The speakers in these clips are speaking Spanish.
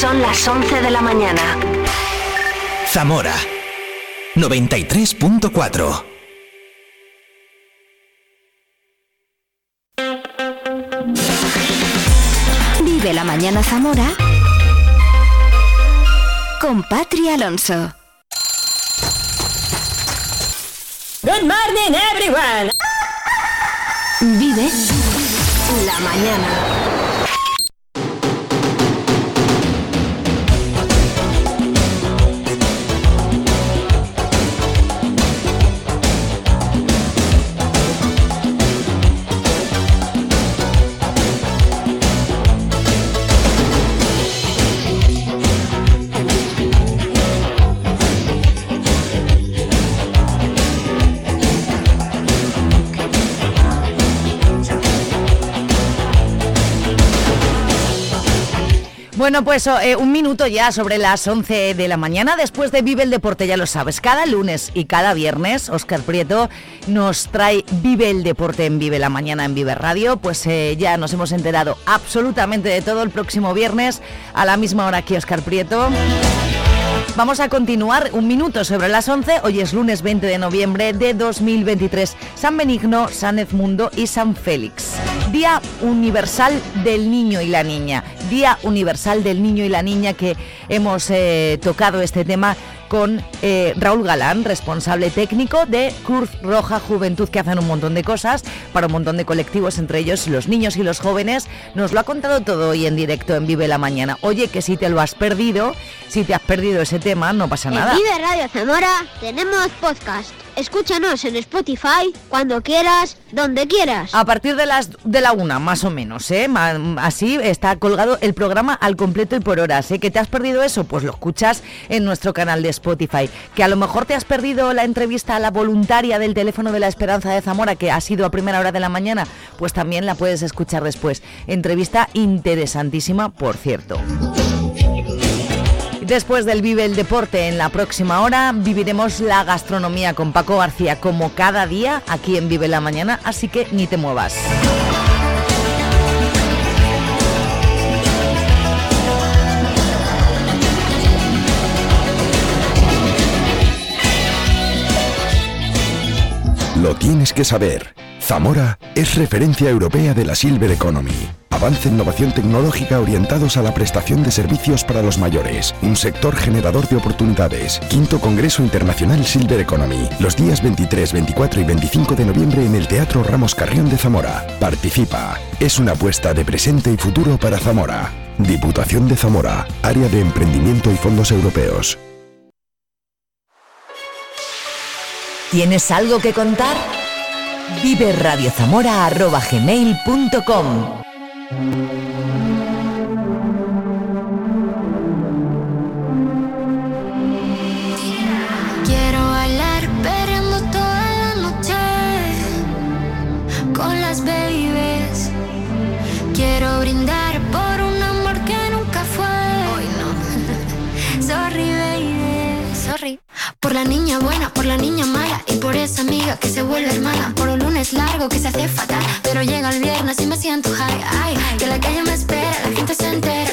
Son las 11 de la mañana. Zamora 93.4 Vive la mañana Zamora con Patri Alonso. Good morning everyone. Vive la mañana. Bueno, pues eh, un minuto ya sobre las 11 de la mañana, después de Vive el Deporte, ya lo sabes, cada lunes y cada viernes, Oscar Prieto nos trae Vive el Deporte en Vive la Mañana en Vive Radio, pues eh, ya nos hemos enterado absolutamente de todo el próximo viernes a la misma hora aquí Oscar Prieto. Vamos a continuar un minuto sobre las 11. Hoy es lunes 20 de noviembre de 2023. San Benigno, San Edmundo y San Félix. Día Universal del Niño y la Niña. Día Universal del Niño y la Niña que hemos eh, tocado este tema con eh, Raúl Galán, responsable técnico de Cruz Roja Juventud, que hacen un montón de cosas para un montón de colectivos, entre ellos los niños y los jóvenes. Nos lo ha contado todo hoy en directo en Vive la Mañana. Oye, que si te lo has perdido, si te has perdido ese tema, no pasa nada. En Vive Radio Zamora tenemos podcast. Escúchanos en Spotify cuando quieras, donde quieras. A partir de las de la una, más o menos, ¿eh? Así está colgado el programa al completo y por horas. ¿eh? ¿Que te has perdido eso? Pues lo escuchas en nuestro canal de Spotify. Que a lo mejor te has perdido la entrevista a la voluntaria del teléfono de la Esperanza de Zamora, que ha sido a primera hora de la mañana, pues también la puedes escuchar después. Entrevista interesantísima, por cierto. Después del Vive el Deporte en la próxima hora, viviremos la gastronomía con Paco García como cada día aquí en Vive la Mañana, así que ni te muevas. Lo tienes que saber. Zamora es referencia europea de la Silver Economy. Avance en innovación tecnológica orientados a la prestación de servicios para los mayores. Un sector generador de oportunidades. Quinto Congreso Internacional Silver Economy. Los días 23, 24 y 25 de noviembre en el Teatro Ramos Carrión de Zamora. Participa. Es una apuesta de presente y futuro para Zamora. Diputación de Zamora. Área de Emprendimiento y Fondos Europeos. ¿Tienes algo que contar? Vive radiozamora.gmail.com Quiero bailar perreando toda la noche con las babies. Quiero brindar Por la niña buena, por la niña mala y por esa amiga que se vuelve hermana. Por un lunes largo que se hace fatal, pero llega el viernes y me siento high. Ay, que la calle me espera, la gente se entera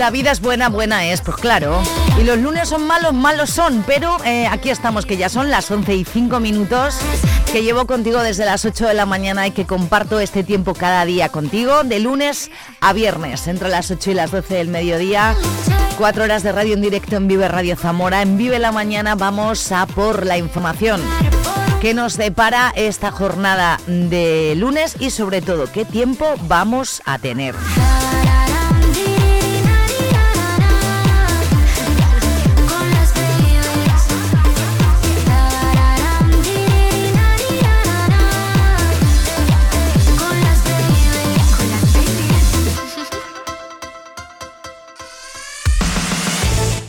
La vida es buena, buena es, pues claro. Y los lunes son malos, malos son, pero eh, aquí estamos, que ya son las 11 y 5 minutos. que llevo contigo desde las 8 de la mañana y que comparto este tiempo cada día contigo, de lunes a viernes, entre las 8 y las 12 del mediodía. Cuatro horas de radio en directo en Vive Radio Zamora. En Vive la Mañana vamos a por la información que nos depara esta jornada de lunes y sobre todo qué tiempo vamos a tener.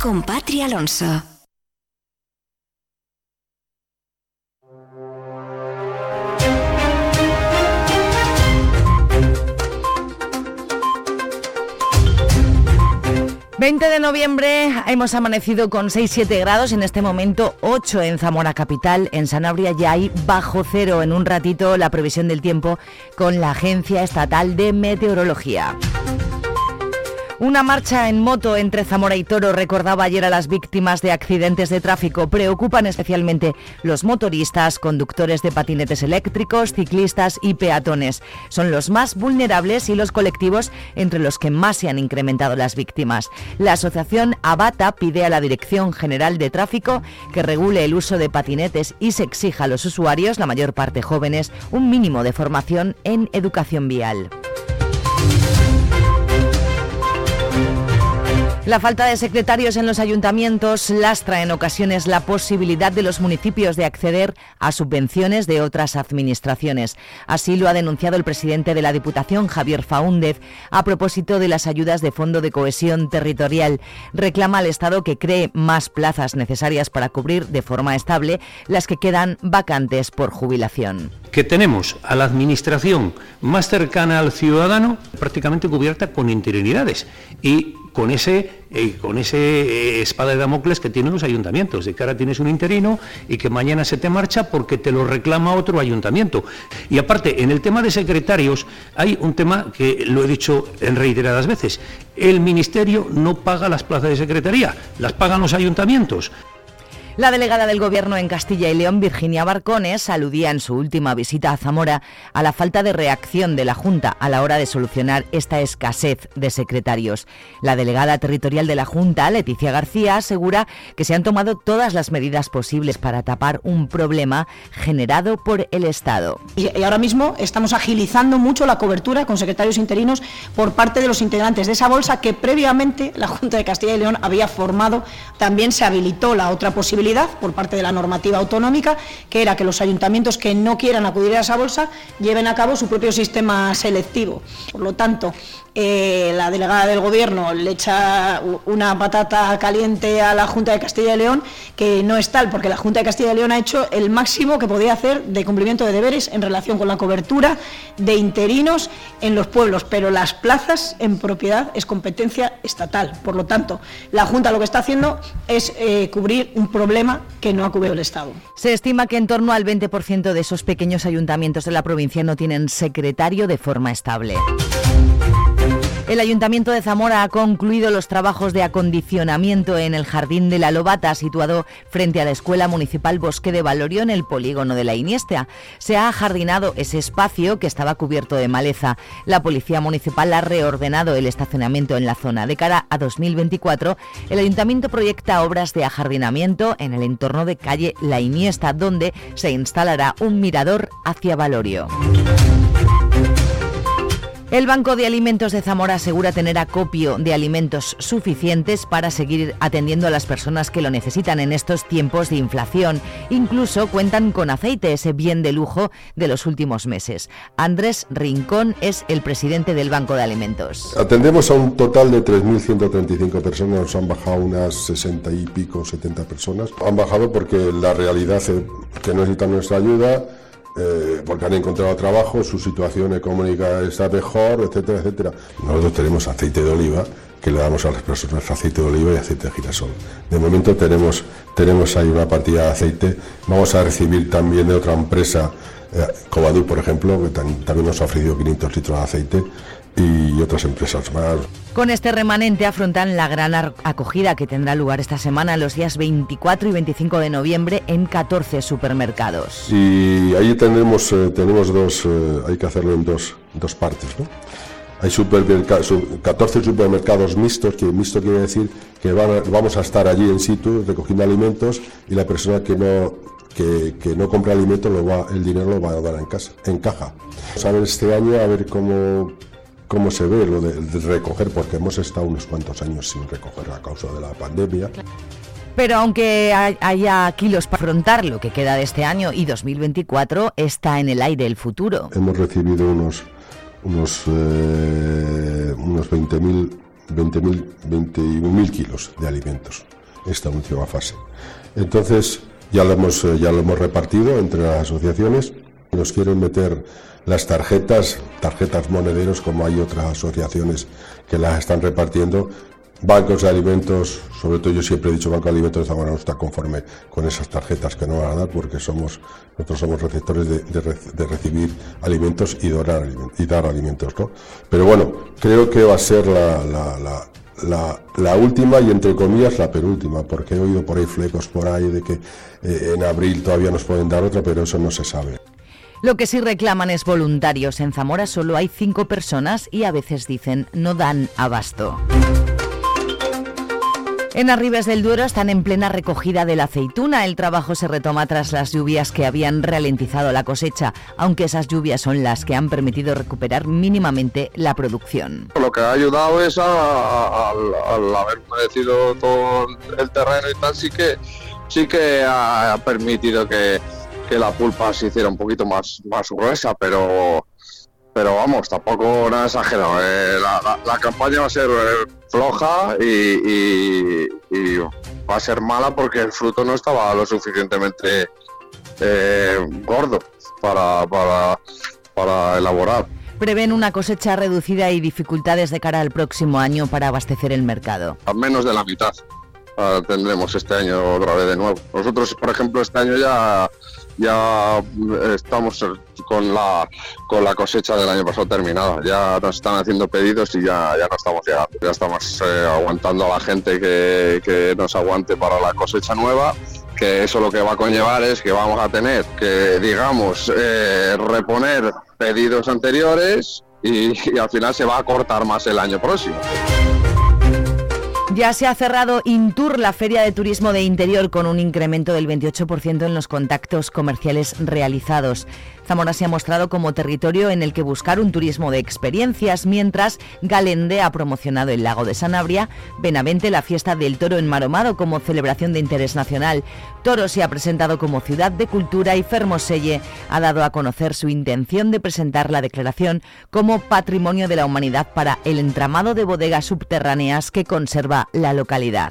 con Alonso. ...20 de noviembre hemos amanecido con 6-7 grados, en este momento 8 en Zamora Capital, en Sanabria ya hay bajo cero en un ratito la previsión del tiempo con la Agencia Estatal de Meteorología. Una marcha en moto entre Zamora y Toro recordaba ayer a las víctimas de accidentes de tráfico. Preocupan especialmente los motoristas, conductores de patinetes eléctricos, ciclistas y peatones. Son los más vulnerables y los colectivos entre los que más se han incrementado las víctimas. La asociación Abata pide a la Dirección General de Tráfico que regule el uso de patinetes y se exija a los usuarios, la mayor parte jóvenes, un mínimo de formación en educación vial. La falta de secretarios en los ayuntamientos lastra en ocasiones la posibilidad de los municipios de acceder a subvenciones de otras administraciones. Así lo ha denunciado el presidente de la Diputación, Javier Faúndez, a propósito de las ayudas de Fondo de Cohesión Territorial. Reclama al Estado que cree más plazas necesarias para cubrir de forma estable las que quedan vacantes por jubilación que tenemos a la administración más cercana al ciudadano prácticamente cubierta con interinidades y con ese, con ese eh, espada de Damocles que tienen los ayuntamientos, de que ahora tienes un interino y que mañana se te marcha porque te lo reclama otro ayuntamiento. Y aparte, en el tema de secretarios hay un tema que lo he dicho en reiteradas veces. El Ministerio no paga las plazas de secretaría, las pagan los ayuntamientos. La delegada del Gobierno en Castilla y León, Virginia Barcones, aludía en su última visita a Zamora a la falta de reacción de la Junta a la hora de solucionar esta escasez de secretarios. La delegada territorial de la Junta, Leticia García, asegura que se han tomado todas las medidas posibles para tapar un problema generado por el Estado. Y ahora mismo estamos agilizando mucho la cobertura con secretarios interinos por parte de los integrantes de esa bolsa que previamente la Junta de Castilla y León había formado. También se habilitó la otra posibilidad por parte de la normativa autonómica, que era que los ayuntamientos que no quieran acudir a esa bolsa lleven a cabo su propio sistema selectivo. Por lo tanto, eh, la delegada del Gobierno le echa una patata caliente a la Junta de Castilla y León, que no es tal, porque la Junta de Castilla y León ha hecho el máximo que podía hacer de cumplimiento de deberes en relación con la cobertura de interinos en los pueblos, pero las plazas en propiedad es competencia estatal. Por lo tanto, la Junta lo que está haciendo es eh, cubrir un problema que no ha cubierto el Estado. Se estima que en torno al 20% de esos pequeños ayuntamientos de la provincia no tienen secretario de forma estable. El Ayuntamiento de Zamora ha concluido los trabajos de acondicionamiento en el Jardín de la Lobata, situado frente a la Escuela Municipal Bosque de Valorio en el polígono de la Iniestea. Se ha ajardinado ese espacio que estaba cubierto de maleza. La Policía Municipal ha reordenado el estacionamiento en la zona. De cara a 2024, el Ayuntamiento proyecta obras de ajardinamiento en el entorno de calle La Iniesta, donde se instalará un mirador hacia Valorio. El Banco de Alimentos de Zamora asegura tener acopio de alimentos suficientes para seguir atendiendo a las personas que lo necesitan en estos tiempos de inflación. Incluso cuentan con aceite, ese bien de lujo de los últimos meses. Andrés Rincón es el presidente del Banco de Alimentos. Atendemos a un total de 3.135 personas, nos han bajado unas 60 y pico, 70 personas. Han bajado porque la realidad es que necesitan nuestra ayuda eh, porque han encontrado trabajo, su situación económica está mejor, etcétera, etcétera. Nosotros tenemos aceite de oliva, que le damos a las personas aceite de oliva y aceite de girasol. De momento tenemos, tenemos ahí una partida de aceite, vamos a recibir también de otra empresa, eh, Covadú, por ejemplo, que también nos ha ofrecido 500 litros de aceite y otras empresas más. Con este remanente afrontan la gran acogida que tendrá lugar esta semana los días 24 y 25 de noviembre en 14 supermercados. Y ahí tenemos, eh, tenemos dos, eh, hay que hacerlo en dos, dos partes. ¿no? Hay 14 supermercados mixtos, que mixto quiere decir que vamos a estar allí en situ recogiendo alimentos y la persona que no, que, que no compra alimentos lo va, el dinero lo va a dar en, casa, en caja. Vamos a ver este año a ver cómo cómo se ve lo de, recoger, porque hemos estado unos cuantos años sin recoger a causa de la pandemia. Pero aunque haya kilos para afrontar lo que queda de este año y 2024, está en el aire el futuro. Hemos recibido unos, unos, eh, unos 20.000 20 21.000 kilos de alimentos esta última fase. Entonces ya lo hemos, eh, ya lo hemos repartido entre las asociaciones. Nos quieren meter las tarjetas, tarjetas monederos, como hay otras asociaciones que las están repartiendo. Bancos de alimentos, sobre todo yo siempre he dicho Banco de Alimentos de Zamora no está conforme con esas tarjetas que no van a dar porque somos, nosotros somos receptores de, recibir alimentos y, dar alimentos. ¿no? Pero bueno, creo que va a ser la, última y entre comillas la penúltima, porque he oído por ahí flecos por ahí de que eh, en abril todavía nos pueden dar otra, pero eso no se sabe. Lo que sí reclaman es voluntarios. En Zamora solo hay cinco personas y a veces dicen no dan abasto. En Arribes del Duero están en plena recogida de la aceituna. El trabajo se retoma tras las lluvias que habían ralentizado la cosecha, aunque esas lluvias son las que han permitido recuperar mínimamente la producción. Lo que ha ayudado es al haber humedecido todo el terreno y tal, sí que, que ha permitido que, que la pulpa se hiciera un poquito más, más gruesa, pero, pero vamos, tampoco nada exagerado. Eh, la, campaña va a ser eh, floja y, va a ser mala porque el fruto no estaba lo suficientemente eh, gordo para, para, para elaborar prevén una cosecha reducida y dificultades de cara al próximo año para abastecer el mercado. A menos de la mitad ah, tendremos este año otra vez de nuevo. Nosotros, por ejemplo, este año ya ya estamos con la, con la cosecha del año pasado terminada. Ya nos están haciendo pedidos y ya, ya no estamos llegando. Ya estamos eh, aguantando a la gente que, que nos aguante para la cosecha nueva que eso lo que va a conllevar es que vamos a tener que, digamos, eh, reponer pedidos anteriores y, al final se va a cortar más el año próximo. Ya se ha cerrado Intur, la feria de turismo de interior, con un incremento del 28% en los contactos comerciales realizados. Zamora se ha mostrado como territorio en el que buscar un turismo de experiencias, mientras Galende ha promocionado el lago de Sanabria, Benavente la fiesta del toro en Maromado como celebración de interés nacional. Toro se ha presentado como ciudad de cultura y Fermoselle ha dado a conocer su intención de presentar la declaración como patrimonio de la humanidad para el entramado de bodegas subterráneas que conserva la localidad.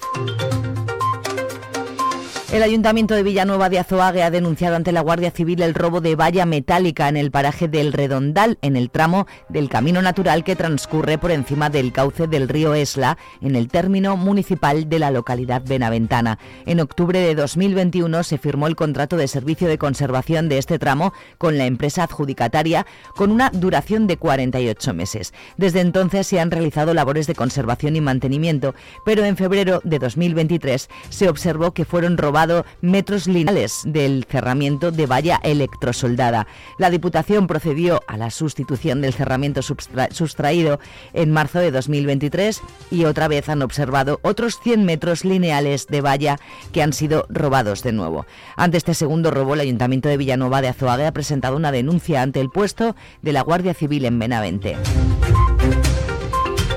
El Ayuntamiento de Villanueva de Azoague ha denunciado ante la Guardia Civil el robo de valla metálica en el paraje del Redondal, en el tramo del camino natural que transcurre por encima del cauce del río Esla, en el término municipal de la localidad benaventana. En octubre de 2021 se firmó el contrato de servicio de conservación de este tramo con la empresa adjudicataria con una duración de 48 meses. Desde entonces se han realizado labores de conservación y mantenimiento, pero en febrero de 2023 se observó que fueron robados metros lineales del cerramiento de valla electrosoldada. La Diputación procedió a la sustitución del cerramiento sustraído en marzo de 2023 y otra vez han observado otros 100 metros lineales de valla que han sido robados de nuevo. Ante este segundo robo, el Ayuntamiento de Villanova de Azoague ha presentado una denuncia ante el puesto de la Guardia Civil en Benavente.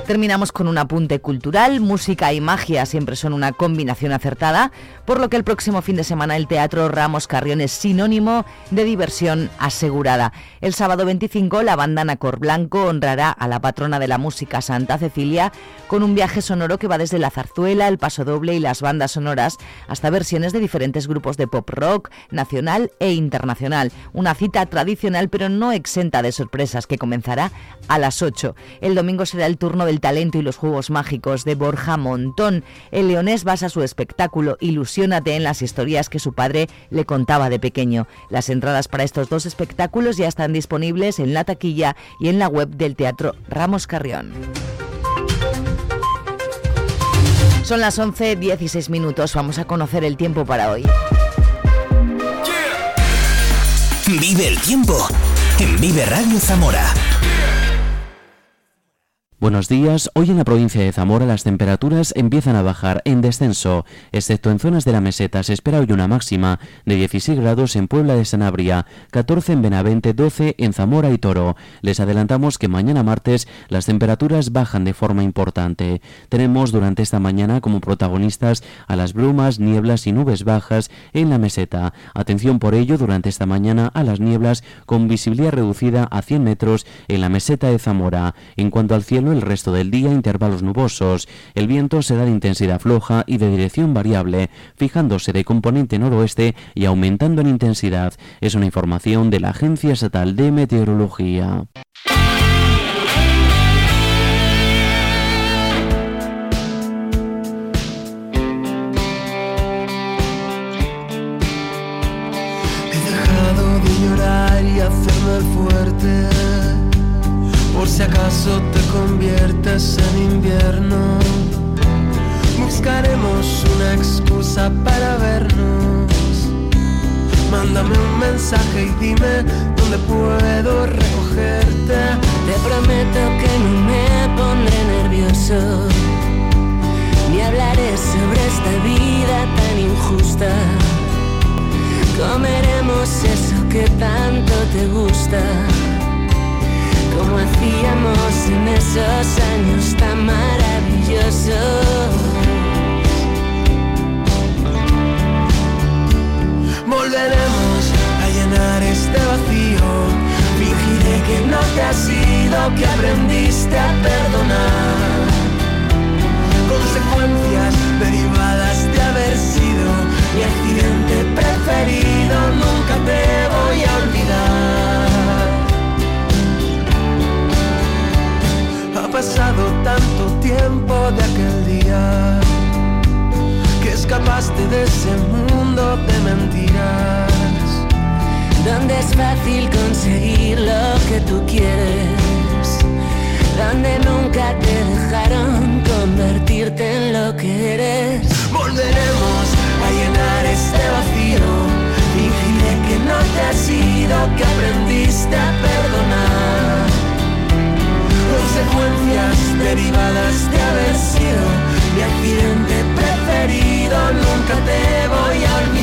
Terminamos con un apunte cultural. Música y magia siempre son una combinación acertada, por lo que el próximo fin de semana el Teatro Ramos Carrión es sinónimo de diversión asegurada. El sábado 25 la banda Nacor Blanco honrará a la patrona de la música Santa Cecilia con un viaje sonoro que va desde la zarzuela, el paso doble y las bandas sonoras hasta versiones de diferentes grupos de pop rock nacional e internacional. Una cita tradicional pero no exenta de sorpresas que comenzará a las 8. El domingo será el turno de el talento y los juegos mágicos de Borja Montón. El leonés basa su espectáculo Ilusiónate en las historias que su padre le contaba de pequeño. Las entradas para estos dos espectáculos ya están disponibles en la taquilla y en la web del Teatro Ramos Carrión. Son las 11.16 minutos. Vamos a conocer el tiempo para hoy. Vive el tiempo en Vive Radio Zamora. Buenos días. Hoy en la provincia de Zamora las temperaturas empiezan a bajar en descenso, excepto en zonas de la meseta. Se espera hoy una máxima de 16 grados en Puebla de Sanabria, 14 en Benavente, 12 en Zamora y Toro. Les adelantamos que mañana martes las temperaturas bajan de forma importante. Tenemos durante esta mañana como protagonistas a las brumas, nieblas y nubes bajas en la meseta. Atención por ello durante esta mañana a las nieblas con visibilidad reducida a 100 metros en la meseta de Zamora. En cuanto al cielo, el resto del día intervalos nubosos. El viento será de intensidad floja y de dirección variable, fijándose de componente noroeste y aumentando en intensidad. Es una información de la Agencia Estatal de Meteorología. He dejado de llorar y hacerme fuerte si acaso te conviertes en invierno. Buscaremos una excusa para vernos. Mándame un mensaje y dime dónde puedo recogerte. Te prometo que no me pondré nervioso. Ni hablaré sobre esta vida tan injusta. Comeremos eso que tanto te gusta como hacíamos en esos años tan maravillosos. Volveremos a llenar este vacío. Fingiré que no te ha sido, que aprendiste a perdonar. Consecuencias derivadas de haber sido mi accidente preferido. Nunca te voy a olvidar. Pasado tanto tiempo de aquel día que escapaste de ese mundo de mentiras. Donde es fácil conseguir lo que tú quieres. Donde nunca te dejaron convertirte en lo que eres. Volveremos a llenar este vacío. Fingiré que no te ha sido, que aprendiste a perdonar consecuencias derivadas de haber sido mi accidente preferido. Nunca te voy a olvidar.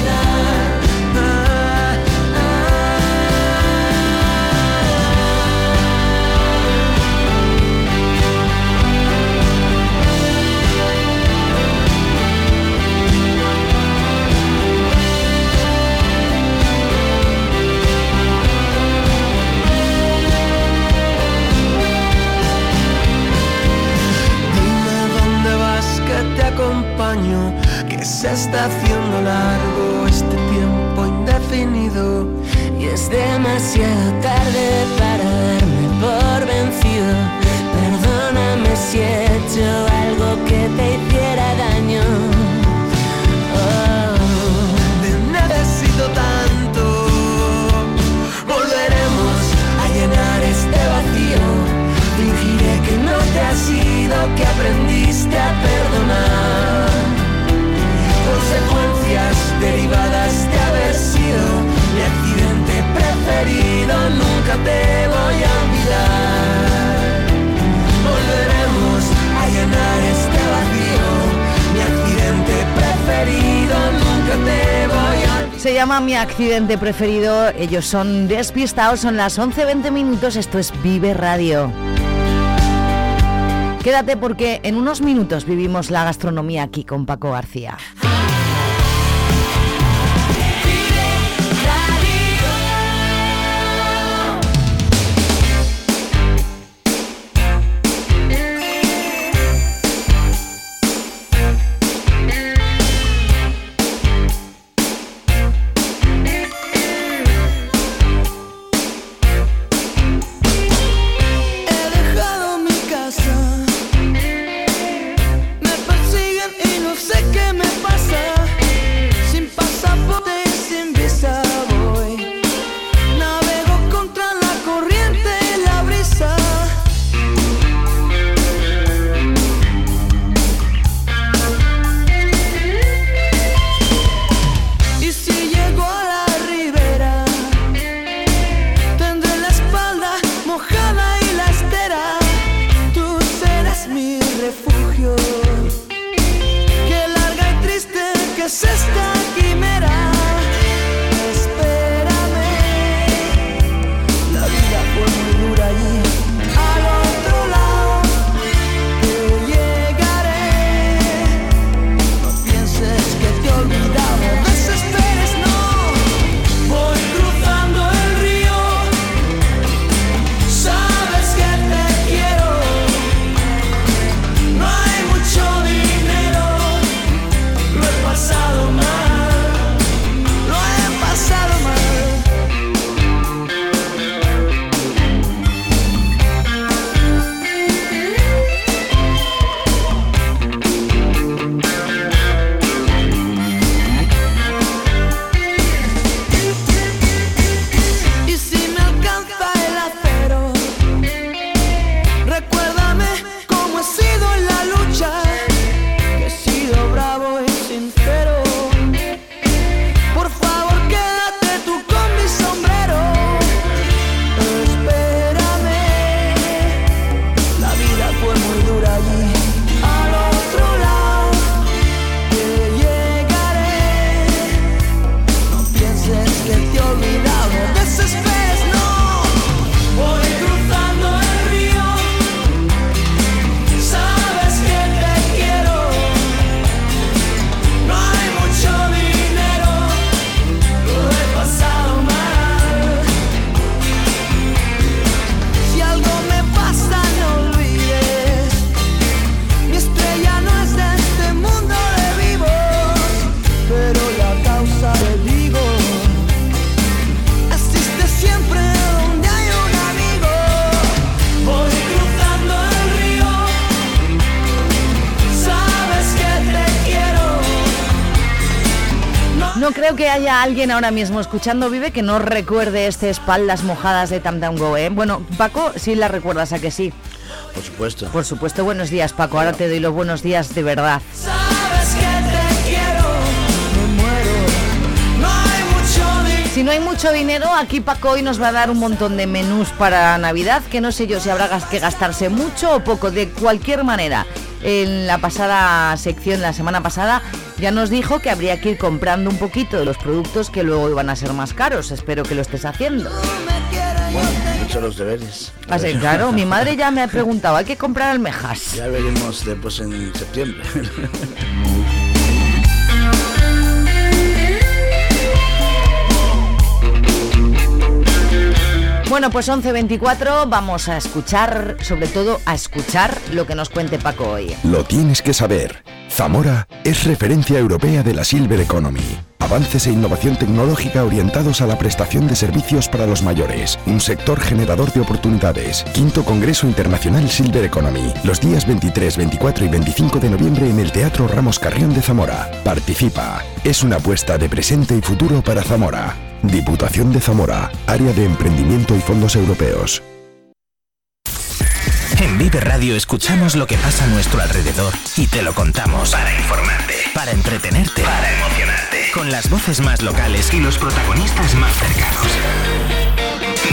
Que se está haciendo largo este tiempo indefinido y es demasiado tarde para darme por vencido. Perdóname si he hecho algo que te hiciera daño. Oh. Te necesito tanto. Volveremos a llenar este vacío. Fingiré que no te ha sido, que aprendiste a perdonar nunca te voy a olvidar. Volveremos a llenar este vacío, mi accidente preferido, nunca te voy a. Se llama Mi Accidente Preferido. Ellos son despistados, son las 11.20 minutos. Esto es Vive Radio. Quédate porque en unos minutos vivimos la gastronomía aquí con Paco García. sister. Que haya alguien ahora mismo escuchando Vive que no recuerde este espaldas mojadas de Tam Tam Go, ¿eh? Bueno, Paco, sí la recuerdas, ¿a que sí? Por supuesto. Por supuesto, buenos días, Paco. Ahora te doy los buenos días de verdad. Si no hay mucho dinero, aquí Paco hoy nos va a dar un montón de menús para Navidad, que no sé yo si habrá que gastarse mucho o poco, de cualquier manera. En la pasada sección, la semana pasada, ya nos dijo que habría que ir comprando un poquito de los productos que luego iban a ser más caros. Espero que lo estés haciendo. Bueno, he hecho los deberes. Así, claro, mi madre ya me ha preguntado, ¿hay que comprar almejas? Ya veremos después en septiembre. Bueno, pues 11.24 vamos a escuchar, sobre todo a escuchar lo que nos cuente Paco hoy. Lo tienes que saber. Zamora es referencia europea de la Silver Economy. Avances e innovación tecnológica orientados a la prestación de servicios para los mayores. Un sector generador de oportunidades. Quinto Congreso Internacional Silver Economy. Los días 23, 24 y 25 de noviembre en el Teatro Ramos Carrión de Zamora. Participa. Es una apuesta de presente y futuro para Zamora. Diputación de Zamora, Área de Emprendimiento y Fondos Europeos. En Vive Radio escuchamos lo que pasa a nuestro alrededor y te lo contamos. Para informarte. Para entretenerte. Para emocionarte. Con las voces más locales y los protagonistas más cercanos.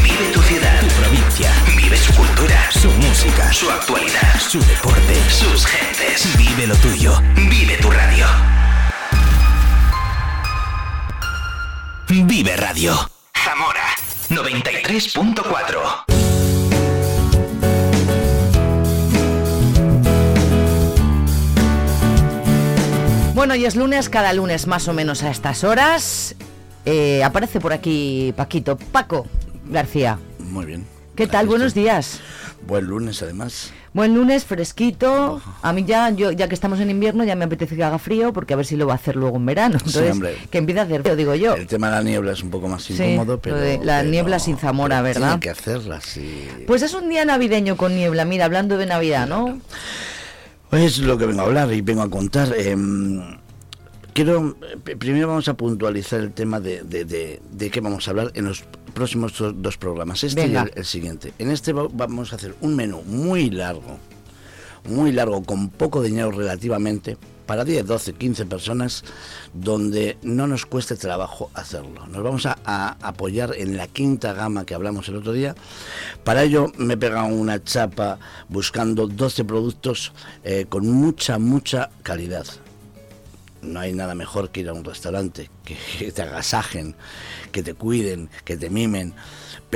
Vive tu ciudad. Tu provincia. Vive su cultura. Su música. Su actualidad. Su deporte. Sus gentes. Vive lo tuyo Radio. Zamora 93.4. Bueno, y es lunes, cada lunes más o menos a estas horas. Eh, aparece por aquí Paquito, Paco García. Muy bien. ¿Qué tal? Buenos días. Buen lunes, además. Buen lunes, fresquito. A mí ya, yo, ya que estamos en invierno, ya me apetece que haga frío, porque a ver si lo va a hacer luego en verano. Sí, Entonces, hombre. que empiece a hacer frío, digo yo. El tema de la niebla es un poco más Sí, incómodo, pero. la pero- niebla sin Zamora, ¿verdad? Tiene que hacerla, sí. Pues es un día navideño con niebla, mira, hablando de Navidad, ¿no? Pues es lo que vengo a hablar y vengo a contar. em, quiero, eh, primero vamos a puntualizar el tema de, de, de- de qué vamos a hablar en los próximos do- dos programas. Este Venga. y el, siguiente. En este va- vamos a hacer un menú muy largo, muy largo, con poco dinero relativamente, para 10, 12, 15 personas, donde no nos cueste trabajo hacerlo. Nos vamos a, a apoyar en la quinta gama que hablamos el otro día. Para ello me he pegado una chapa buscando 12 productos eh, con mucha, mucha calidad. No hay nada mejor que ir a un restaurante, que, te agasajen, que te cuiden, que te mimen.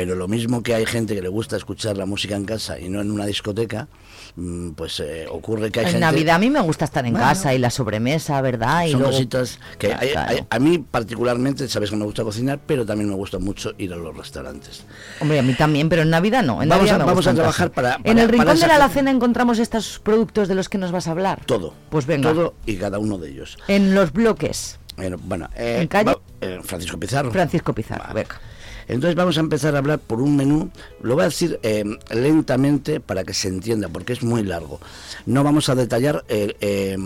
Pero lo mismo que hay gente que le gusta escuchar la música en casa y no en una discoteca, mm, pues eh, ocurre que hay En gente... Navidad a mí me gusta estar en Bueno. casa y la sobremesa, ¿verdad? Y Son luego- cositas que Claro, hay- claro. hay- a mí particularmente, sabes que me gusta cocinar, pero también me gusta mucho ir a los restaurantes. Hombre, a mí también, pero en Navidad no. En Vamos Navidad a- me vamos a en trabajar casa. para- En para- el para rincón de la alacena encontramos estos productos de los que nos vas a hablar. Todo. Pues venga. Todo y cada uno de ellos. En los bloques. Bueno, bueno, eh, ¿En calle? va- eh, Francisco Pizarro. Francisco Pizarro, venga. Entonces vamos a empezar a hablar por un menú. Lo voy a decir eh, lentamente para que se entienda, porque es muy largo. No vamos a detallar eh, eh,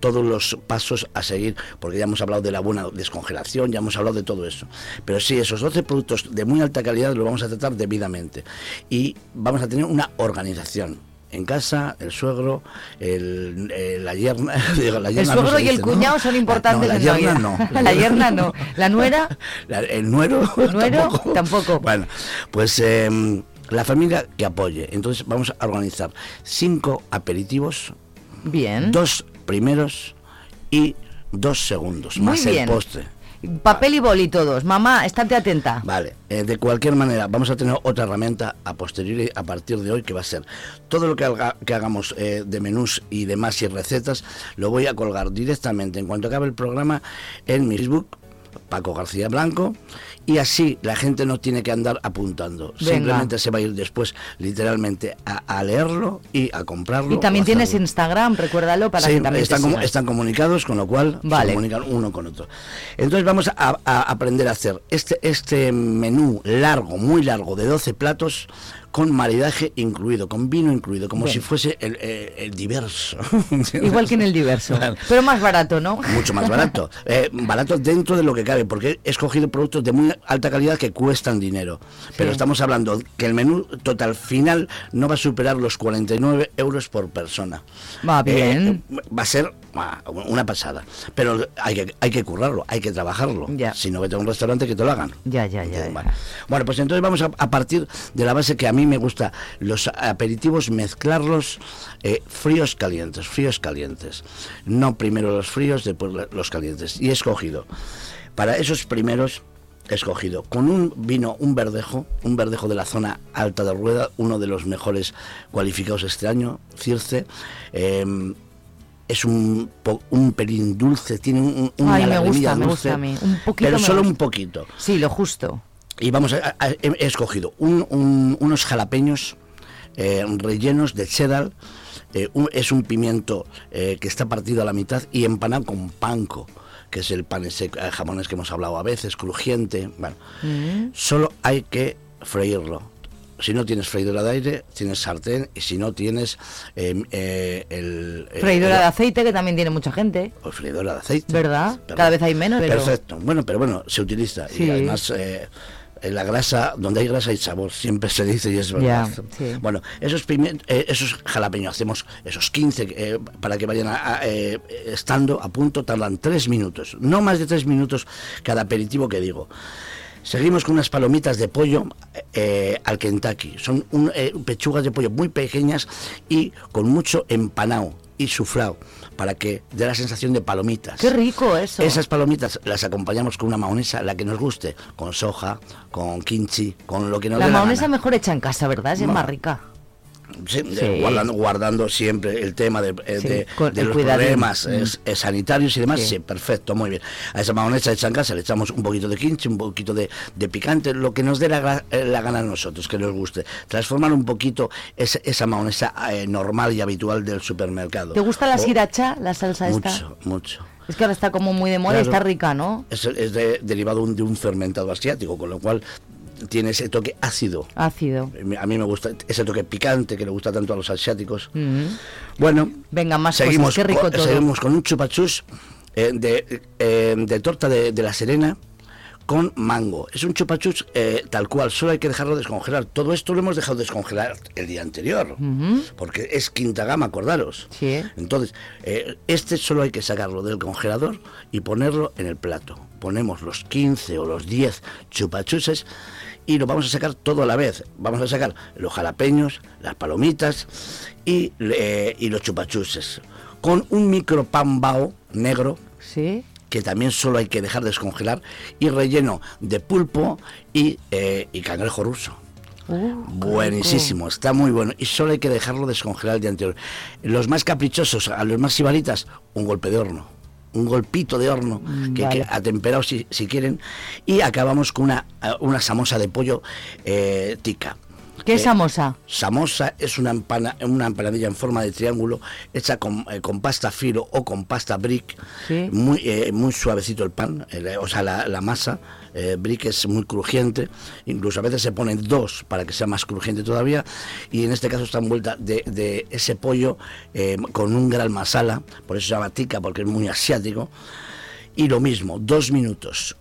todos los pasos a seguir, porque ya hemos hablado de la buena descongelación, ya hemos hablado de todo eso. Pero sí, esos 12 productos de muy alta calidad los vamos a tratar debidamente. Y vamos a tener una organización. En casa, el suegro, el, la yerna. digo, la El yerna suegro y el cuñado son importantes No, la yerna no. La yerna no. La nuera, La- el nuero, nuero tampoco. Bueno, pues eh, la familia que apoye. Entonces vamos a organizar cinco aperitivos, Bien. dos primeros y dos segundos, Muy más bien. el postre. Papel y boli todos. Mamá, estate atenta. Vale, eh, de cualquier manera, vamos a tener otra herramienta a posteriori a partir de hoy que va a ser todo lo que hagamos eh, de menús y demás y recetas, lo voy a colgar directamente en cuanto acabe el programa en mi Facebook, Paco García Blanco, y así la gente no tiene que andar apuntando. Venga. Simplemente se va a ir después, literalmente, a, a leerlo y a comprarlo. Y también tienes. Instagram, recuérdalo para Sí, que también están, comunicados, con lo cual Vale. se comunican uno con otro. Entonces vamos a, a aprender a hacer este, este menú largo, muy largo, de 12 platos, con maridaje incluido, con vino incluido, como Bien. si fuese el, el- el diverso. Igual que en el diverso. Claro. Pero más barato, ¿no? Mucho más barato. Eh, barato dentro de lo que cabe, porque he escogido productos de muy alta calidad que cuestan dinero. Pero Sí. estamos hablando que el menú total final no va a superar los 49 euros por persona. Va bien. Eh, va a ser una pasada. Pero hay que, hay que currarlo, hay que trabajarlo. Ya. Si no, vete a un restaurante que te lo hagan. Ya, ya, ya. ya. Bueno, pues entonces vamos a, a partir de la base que a mí me gusta, los aperitivos mezclarlos eh, fríos calientes, fríos calientes. No primero los fríos, después los calientes. Y he escogido, para esos primeros, he escogido con un vino, un verdejo, un verdejo de la zona alta de Rueda, uno de los mejores cualificados este año, Circe. eh, es un, un pelín dulce, tiene un, un- Ay, una me gusta, lagrimilla me dulce, gusta a mí. Un poquito pero solo gusta. un poquito. Sí, lo justo. Y vamos a, a- he escogido un- un- unos jalapeños eh, rellenos de cheddar. eh, es un pimiento eh, que está partido a la mitad y empanado con panco, que es el pan ese jamonés que hemos hablado a veces, crujiente. Bueno, Mm. solo hay que freírlo. Si no tienes freidora de aire, tienes sartén y si no tienes eh, eh, el, el- Freidora el- de aceite, que también tiene mucha gente. o freidora de aceite. ¿Verdad? Perfecto. Cada vez hay menos, pero... Perfecto. Bueno, pero bueno, se utiliza. Sí. Y además, eh, en la grasa, donde hay grasa hay sabor, siempre se dice y es verdad. Sí. Bueno, esos, pimientos, esos jalapeños, hacemos esos 15 eh, para que vayan a- a, eh, estando a punto, tardan 3 minutos. No más de 3 minutos cada aperitivo que digo. Seguimos con unas palomitas de pollo. Eh, eh, al Kentucky. Son un, eh, pechugas de pollo muy pequeñas y con mucho empanado y sufrado para que dé la sensación de palomitas. Qué rico eso. Esas palomitas las acompañamos con una maonesa, la que nos guste, con soja, con kimchi, con lo que nos La dé la gana. mejor hecha en casa, ¿verdad? Es Ma- más rica. Sí, de- Sí. Guardando, guardando siempre el tema de, eh, Sí, de- de los problemas Mm. es- es sanitarios y demás. Sí. Perfecto, muy bien. A esa mayonesa hecha en casa le echamos un poquito de kimchi, un poquito de, de picante, lo que nos dé la, eh, la gana a nosotros, que nos guste. Transformar un poquito esa, esa mayonesa eh, normal y habitual del supermercado. ¿Te gusta la sriracha, la salsa esta? Mucho, mucho. Es que ahora está como muy de moda y está rica, ¿no? Es, es de- derivado un- de un fermentado asiático, con lo cual tiene ese toque ácido. Ácido. A mí me gusta ese toque picante que le gusta tanto a los asiáticos. Bueno, Venga, más seguimos, cosas. Qué rico con, todo. seguimos con un chupachus eh, de, eh, de torta de, de la Serena con mango. Es un chupachus eh, tal cual, solo hay que dejarlo descongelar. Todo esto lo hemos dejado descongelar el día anterior, porque es quinta gama, acordaros. Sí. Entonces, este solo hay que sacarlo del congelador y ponerlo en el plato. Ponemos los 15 o los 10 chupachuses y lo vamos a sacar todo a la vez. Vamos a sacar los jalapeños, las palomitas y, eh, y los chupachuses. Con un micro pan bao negro Sí. que también solo hay que dejar descongelar y relleno de pulpo y, eh, y cangrejo ruso. Uh, Buenísimo, está muy bueno. Y solo hay que dejarlo descongelar el día anterior. Los más caprichosos, a los más sibaritas, un golpe de horno. Un golpito de horno, que, vale. que atemperado si, si quieren. Y acabamos con una, eh, una samosa de pollo eh, tica. ¿Qué es Eh, samosa? Samosa es una, empana, una empanadilla en forma de triángulo hecha con, eh, con pasta filo o con pasta brick. Sí. Muy, eh, muy suavecito el pan, o sea, la, la masa. brick es muy crujiente, incluso a veces se ponen dos para que sea más crujiente todavía. Y en este caso está envuelta de, de ese pollo con un gran masala, por eso se llama tica, porque es muy asiático. Y lo mismo, dos minutos.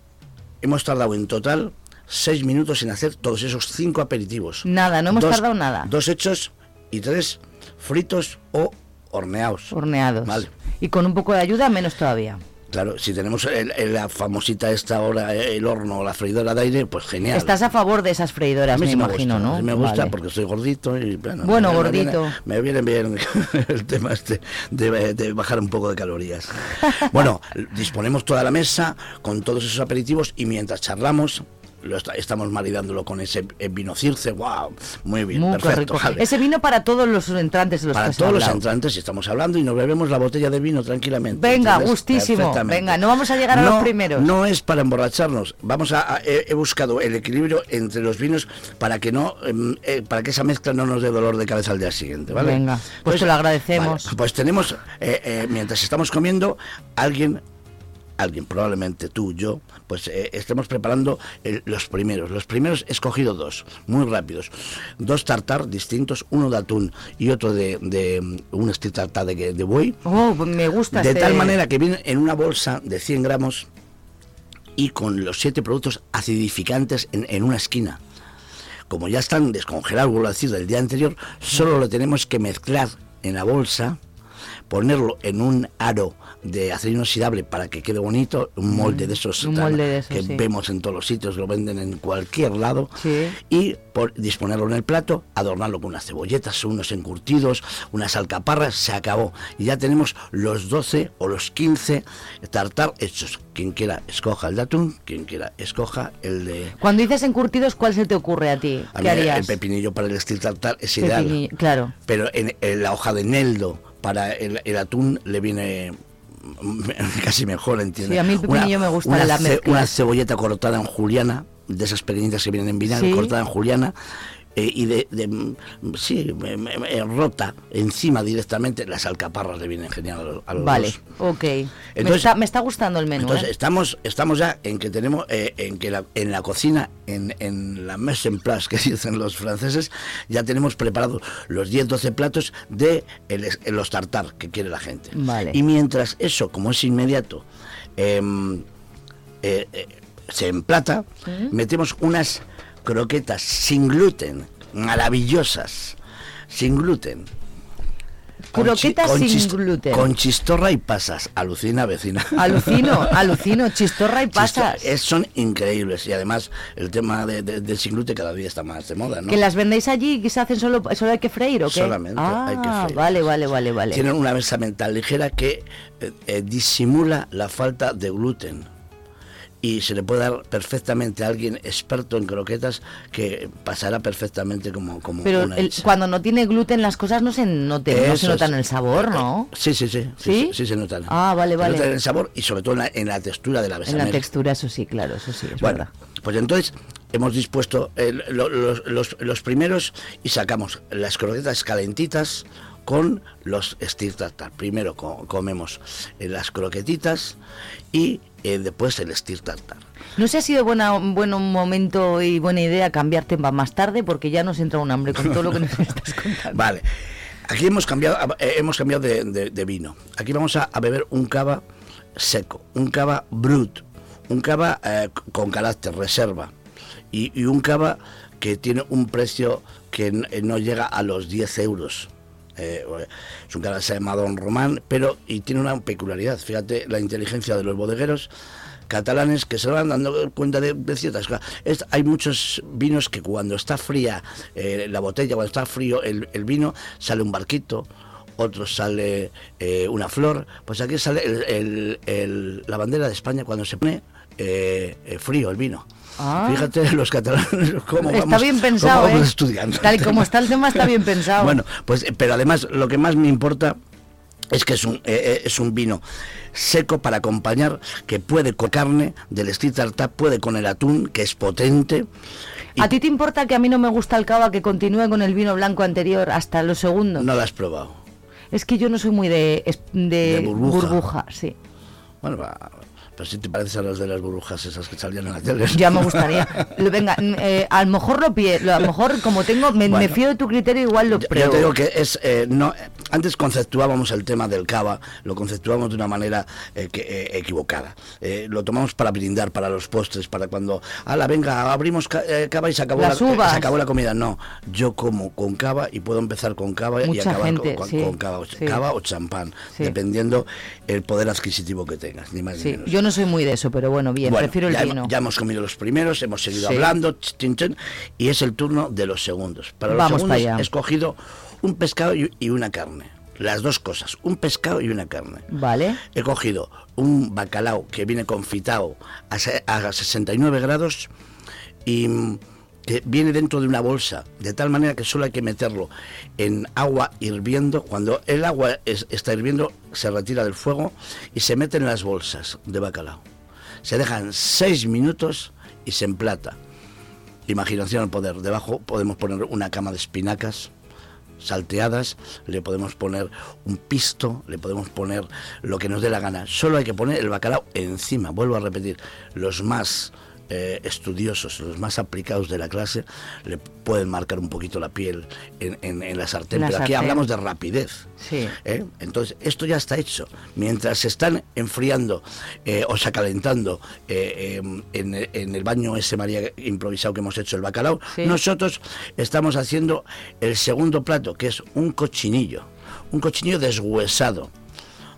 Hemos tardado en total seis minutos en hacer todos esos cinco aperitivos. Nada, no hemos Dos- tardado nada. Dos hechos y tres fritos o horneados. Horneados. Vale. Y con un poco de ayuda, menos todavía. Claro, si tenemos el- el- la famosita esta ahora, eh, el horno o la freidora de aire, pues genial. Estás a favor de esas a freidoras, mí me sí me imagino, gusta, ¿no? sí me gusta Vale. porque soy gordito y bueno, Bueno, me- me gordito. viene- Me viene bien el tema este de, de bajar un poco de calorías. Bueno, disponemos toda la mesa con todos esos aperitivos y mientras charlamos lo esta- estamos maridándolo con ese vino circe, wow, muy bien, Muy perfecto. Javi. Ese vino para todos los entrantes los Para que todos los entrantes y estamos hablando y nos bebemos la botella de vino tranquilamente. Venga, ¿entiendes? gustísimo. Venga, no vamos a llegar a los primeros. No es para emborracharnos. Vamos a, a- he, he buscado el equilibrio entre los vinos para que no, em, eh, para que esa mezcla no nos dé dolor de cabeza al día siguiente, ¿vale? Venga, pues te lo agradecemos. vale, pues tenemos, eh, eh, mientras estamos comiendo, alguien alguien, probablemente tú, yo, pues eh, estemos preparando el- los primeros. Los primeros he escogido dos, muy rápidos. Dos tartar distintos, uno de atún y otro de, de, mm, un street tartar de, de buey. Oh, pues me gusta De este- tal manera que viene en una bolsa de 100 gramos y con los siete productos acidificantes en, en una esquina. Como ya están descongelados, vuelvo a decir, del día anterior, solo lo tenemos que mezclar en la bolsa, ponerlo en un aro de acero inoxidable para que quede bonito, un molde de esos, un tan- molde de esos, que sí. vemos en todos los sitios, lo venden en cualquier lado, Sí. y por disponerlo en el plato, adornarlo con unas cebolletas, unos encurtidos, unas alcaparras, se acabó. Y ya tenemos los 12 o los 15 tartar hechos. Quien quiera escoja el de atún, quien quiera escoja el de... Cuando dices encurtidos, ¿cuál se te ocurre a ti? A ¿Qué el pepinillo para el estilo tartar es ideal. Pepinillo, claro. Pero en, en la hoja de neldo para el, el atún le viene mm, casi mejor, ¿entiendes? Sí, a mí el pepinillo me gusta, una, la ce- mezcla. una cebolleta cortada en juliana, de esas pequeñitas que vienen en vinagre, Sí. cortada en juliana, eh, y de, de, mm, sí, me- me- me- rota encima directamente, las alcaparras le vienen genial a los, a los Vale, dos. ok. me, Entonces- está, me está gustando el menú. Entonces ¿eh? estamos, estamos ya en que tenemos, eh, en que la- en la cocina, en, en la mesa en place que dicen los franceses, ya tenemos preparados los 10-12 platos de el los tartar que quiere la gente. Vale. Y mientras eso, como es inmediato, em, eh, eh, se emplata, metemos unas croquetas sin gluten, maravillosas, sin gluten. Con Croquetas con sin gluten. Con chistorra y pasas. Alucina, vecina. Alucino, alucino, chistorra y pasas. Es- son increíbles. Y además, el tema de, de- del sin gluten cada día está más de moda, ¿no? ¿Que las vendéis allí y que se hacen solo, solo hay que freír o qué? Solamente ah, hay que freír. vale, vale, vale, vale. Tienen una mesa mental ligera que eh, eh, disimula la falta de gluten. Y se le puede dar perfectamente a alguien experto en croquetas que pasará perfectamente como, como Pero una el- cuando no tiene gluten las cosas no se noten, no se notan es. el sabor, ¿no? Sí, sí, sí. ¿Sí? Sí, sí, se notan. Ah, vale, Se vale. notan en el sabor y sobre todo en la, en la textura de la En besamel. la textura, eso sí, claro, eso sí, es Bueno, verdad. pues entonces hemos dispuesto eh, lo- los, los- los primeros y sacamos las croquetas calentitas con los stir tartar. Primero co- comemos eh, las croquetitas y eh, después el stir tartar. No sé si ha sido buena, un buen momento y buena idea cambiarte para más tarde porque ya nos entra un hambre con todo lo que nos estás contando. Vale. Aquí hemos cambiado, eh, hemos cambiado de, de- de vino. Aquí vamos a, a beber un cava seco, un cava brut, un cava eh, con carácter, reserva. Y, y un cava que tiene un precio que no llega a los 10 euros. Eh, es un que se Don Román, pero y tiene una peculiaridad. Fíjate la inteligencia de los bodegueros catalanes que se van dando cuenta de, ciertas cosas. Hay muchos vinos que cuando está fría eh, la botella, cuando está frío el, el vino, sale un barquito, otro sale eh, una flor. Pues aquí sale el- la bandera de España cuando se pone eh, eh, frío el vino. Ah. Fíjate los catalanes cómo está vamos, bien cómo pensado, vamos ¿eh? estudiando. Tal y como está el tema, está bien pensado. Bueno, pues, pero además lo que más me importa es que es un, eh, es un vino seco para acompañar, que puede con carne del street tartar, puede con el atún, que es potente. ¿A ti te importa que a mí no me gusta el cava que continúe con el vino blanco anterior hasta los segundos? No lo has probado. Es que yo no soy muy de, de, De burbuja. sí. Bueno, va, pero si te pareces a las de las burbujas esas que salían en la tele. Ya me gustaría. Venga, eh, a lo mejor lo pie, a lo mejor como tengo, me, fío de tu criterio, igual lo Yo pruebo. te digo que es eh, no antes conceptuábamos el tema del cava lo conceptuábamos de una manera eh, que, eh, equivocada Eh, lo tomamos para brindar para los postres para cuando ala venga abrimos ca- cava y se acabó Las la, uvas. se acabó la comida no yo como con cava y puedo empezar con cava y acabar gente, con, con- sí, con cava, sí. cava o champán Sí. dependiendo el poder adquisitivo que tengas ni más ni menos yo no soy muy de eso, pero bueno, bien, bueno, prefiero el ya, vino. hemos- ya hemos comido los primeros, hemos seguido Sí. hablando, ch, chin, chin, y es el turno de los segundos. Para los Vamos segundos para allá. he escogido un pescado y, una carne. Las dos cosas, un pescado y una carne. Vale. He cogido un bacalao que viene confitado a, a 69 grados y que viene dentro de una bolsa, de tal manera que solo hay que meterlo en agua hirviendo. Cuando el agua es- está hirviendo, se retira del fuego y se mete en las bolsas de bacalao. Se dejan seis minutos y se emplata. Imaginación al poder. Debajo podemos poner una cama de espinacas salteadas, le podemos poner un pisto, le podemos poner lo que nos dé la gana. Solo hay que poner el bacalao encima. Vuelvo a repetir, los más eh, estudiosos, los más aplicados de la clase, le pueden marcar un poquito la piel en, en- en la sartén. La Pero aquí hablamos de rapidez. Sí. ¿eh? Entonces, esto ya está hecho. Mientras se están enfriando eh, o sea, calentando eh, en, el- en el baño ese María improvisado que hemos hecho el bacalao, Sí. nosotros estamos haciendo el segundo plato, que es un cochinillo. Un cochinillo deshuesado.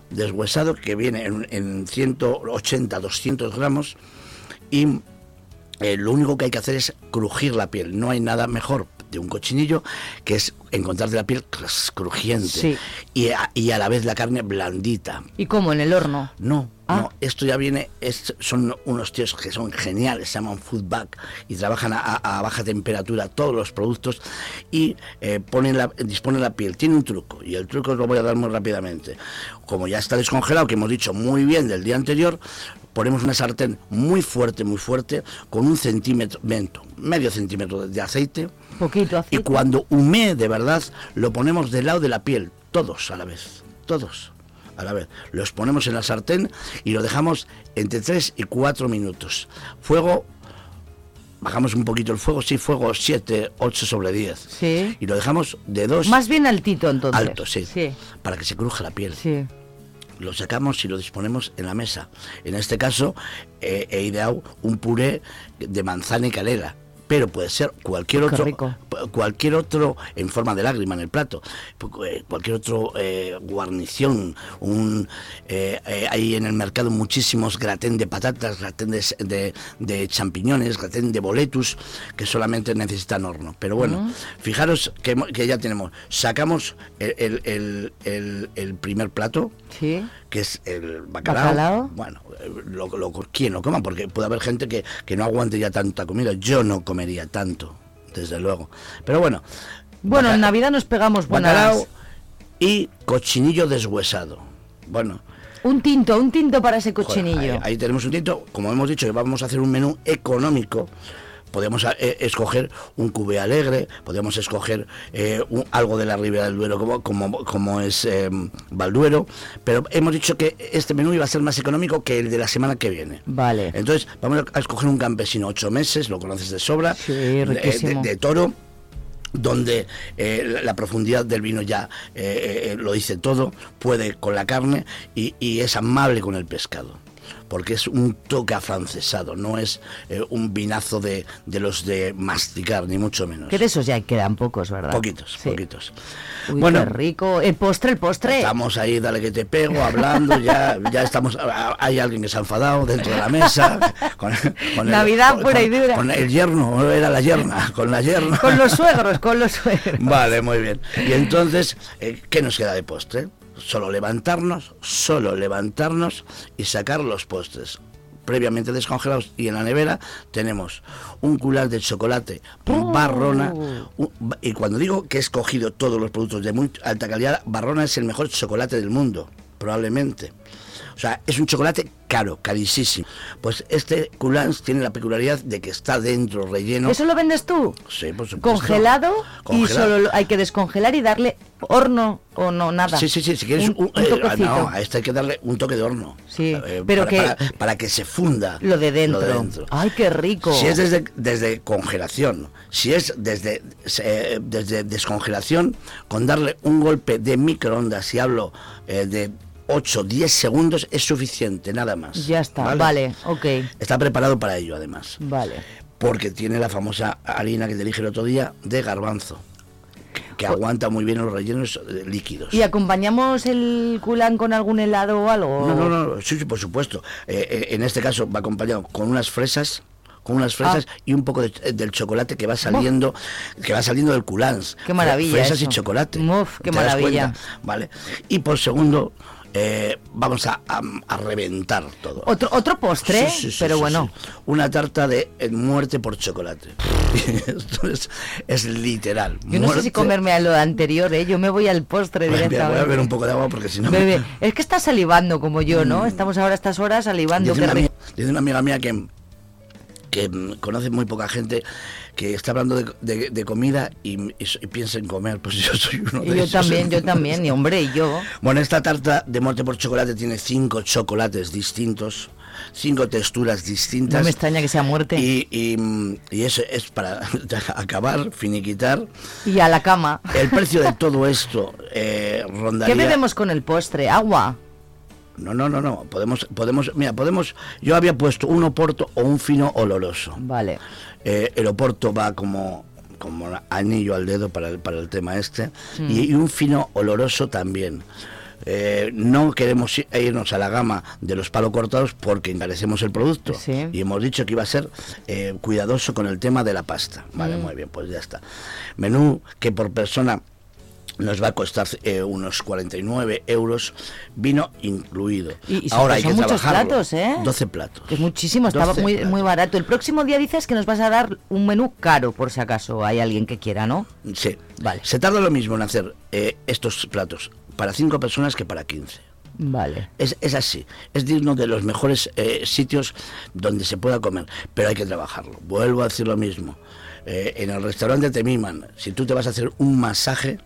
Deshuesado que viene en, en 180, 200 gramos y eh, lo único que hay que hacer es crujir la piel. No hay nada mejor de un cochinillo que es encontrarte la piel crujiente Sí. y, a, y a la vez la carne blandita. ¿Y cómo? ¿En el horno? No, Ah. no, esto ya viene, es- son unos tíos que son geniales, se llaman Foodback y trabajan a baja temperatura todos los productos y eh, ponen la, disponen la piel. Tiene un truco y el truco os lo voy a dar muy rápidamente. Como ya está descongelado, que hemos dicho muy bien del día anterior, ponemos una sartén muy fuerte, muy fuerte, con un centímetro, mento, medio centímetro de- aceite Poquito y aceite. cuando humee de verdad, lo ponemos del lado de la piel, todos a la vez, todos a la vez. Los ponemos en la sartén y lo dejamos entre 3 y 4 minutos. Fuego, bajamos un poquito el fuego, sí, fuego 7, 8 sobre 10. Sí. Y lo dejamos de 2 Más bien altito entonces. alto, sí, Sí. para que se cruja la piel. Sí. Lo sacamos y lo disponemos en la mesa. En este caso, eh, he ideado un puré de manzana y canela pero puede ser cualquier otro, cualquier otro en forma de lágrima en el plato, eh, cualquier otro eh, guarnición, un eh, eh, hay en el mercado muchísimos gratén de patatas, gratén de, de, de champiñones, gratén de boletus que solamente necesitan horno. Pero bueno, Mm. fijaros que, ya tenemos, sacamos el, el- el- el- el primer plato, Sí. Que es el bacalao. Bacalao. Bueno, eh, lo, lo- ¿quién lo coma? Porque puede haber gente que, que no aguante ya tanta comida. Yo no comería tanto, desde luego. Pero bueno. Bueno, en Navidad nos pegamos buenas. Bacalao y cochinillo deshuesado. Bueno, Un tinto, un tinto para ese joder, cochinillo. ahí, ahí tenemos un tinto. Como hemos dicho vamos a hacer un menú económico, podemos eh, escoger un cubé alegre, podemos escoger eh, un- algo de la Ribera del Duero como, como, como es eh, Valduero, pero hemos dicho que este menú iba a ser más económico que el de la semana que viene. Vale. Entonces, vamos a escoger un campesino ocho meses, lo conoces de sobra, de- de, riquísimo. de toro, donde eh, la, la profundidad del vino ya eh, eh, lo dice todo, puede con la carne y, y es amable con el pescado. Porque es un toque afrancesado, no es eh, un vinazo de, de los de masticar, ni mucho menos. Que de esos ya quedan pocos, ¿verdad? Poquitos, poquitos. Uy, Bueno. qué rico. El postre, el postre. Estamos ahí, dale que te pego, hablando, ya, ya estamos, hay alguien que se ha enfadado dentro de la mesa. Con, con el- Navidad con- pura y dura. Con el yerno, o era la yerna, con la yerna. Con los suegros, con los suegros. Vale, muy bien. Y entonces, eh, ¿qué nos queda de postre? Solo levantarnos, solo levantarnos y sacar los postres. Previamente descongelados y en la nevera tenemos un cular de chocolate barrona. Un- y cuando digo que he escogido todos los productos de muy alta calidad barrona es el mejor chocolate del mundo probablemente sea es un chocolate caro carísimo pues este culans tiene la peculiaridad de que está dentro relleno ¿Eso lo vendes tú? sí por supuesto Congelado, y solo lo- hay que descongelar y darle horno o no, nada. Sí, sí, sí, si quieres un, un, un eh, toquecito. no, a este hay que darle un toque de horno. Sí, Eh, pero para, que- para, para que se funda Lo de dentro. dentro. Ay, qué rico. Si es desde, desde congelación, si es desde, eh, desde descongelación, con darle un golpe de microondas, si hablo eh, de 8, 10 segundos, es suficiente, nada más. Ya está, vale, ok. Está preparado para ello, además. Vale. Porque tiene la famosa harina que te dije el otro día de garbanzo, que, aguanta muy bien los rellenos eh, líquidos. ¿Y acompañamos el culán con algún helado o algo? No, no, no, sí, sí, por supuesto. Eh, eh, en este caso va acompañado con unas fresas con unas fresas Ah. y un poco de- del chocolate que va saliendo que va saliendo del culans Qué maravilla fresas y chocolate Uf, qué ¿Te das maravilla. vale y por segundo eh, vamos a, a- a reventar todo Otro, otro postre, Sí, sí, sí, pero bueno. Una tarta de eh, muerte por chocolate. Esto es, es literal. Yo no sé si muerte- comerme a lo anterior, ¿eh? Yo me voy al postre directamente. voy a beber un poco de agua porque si no. Bebe. Es que estás salivando como yo, ¿no? Estamos ahora a estas horas salivando. Dice qué una, amiga, dice una amiga mía que, que conoce muy poca gente que está hablando de, de- de comida y, y- y piensa en comer. Pues yo soy uno de yo esos. también, yo también, y hombre, y yo. Bueno, esta tarta de muerte por chocolate tiene cinco chocolates distintos, cinco texturas distintas. No me extraña que sea muerte. Y, y, y eso es para acabar, finiquitar. Y a la cama. El precio de todo esto eh, rondaría... ¿Qué bebemos con el postre? ¿Agua? No, no, no, no. Podemos, podemos, mira, podemos. Yo había puesto un oporto o un fino oloroso. Vale. Eh, el oporto va como como anillo al dedo para el, para el tema este y, y un fino oloroso también. Eh, no queremos irnos a la gama de los palos cortados porque encarecemos el producto Sí. y hemos dicho que iba a ser eh, cuidadoso con el tema de la pasta. Vale, Mm. muy bien, pues ya está. Menú que por persona nos va a costar eh, unos 49 euros, vino incluido. Y, y son- Ahora hay son que muchos platos, ¿eh? 12 platos. Que es muchísimo, estaba 12 muy, platos. muy barato. El próximo día dices que nos vas a dar un menú caro, por si acaso hay alguien que quiera, ¿no? Sí. Vale. Se tarda lo mismo en hacer eh, estos platos para 5 personas que para 15. Vale. Es, es así, es digno de los mejores eh, sitios donde se pueda comer, pero hay que trabajarlo. Vuelvo a decir lo mismo. Eh, en el restaurante te miman. Si tú te vas a hacer un masaje,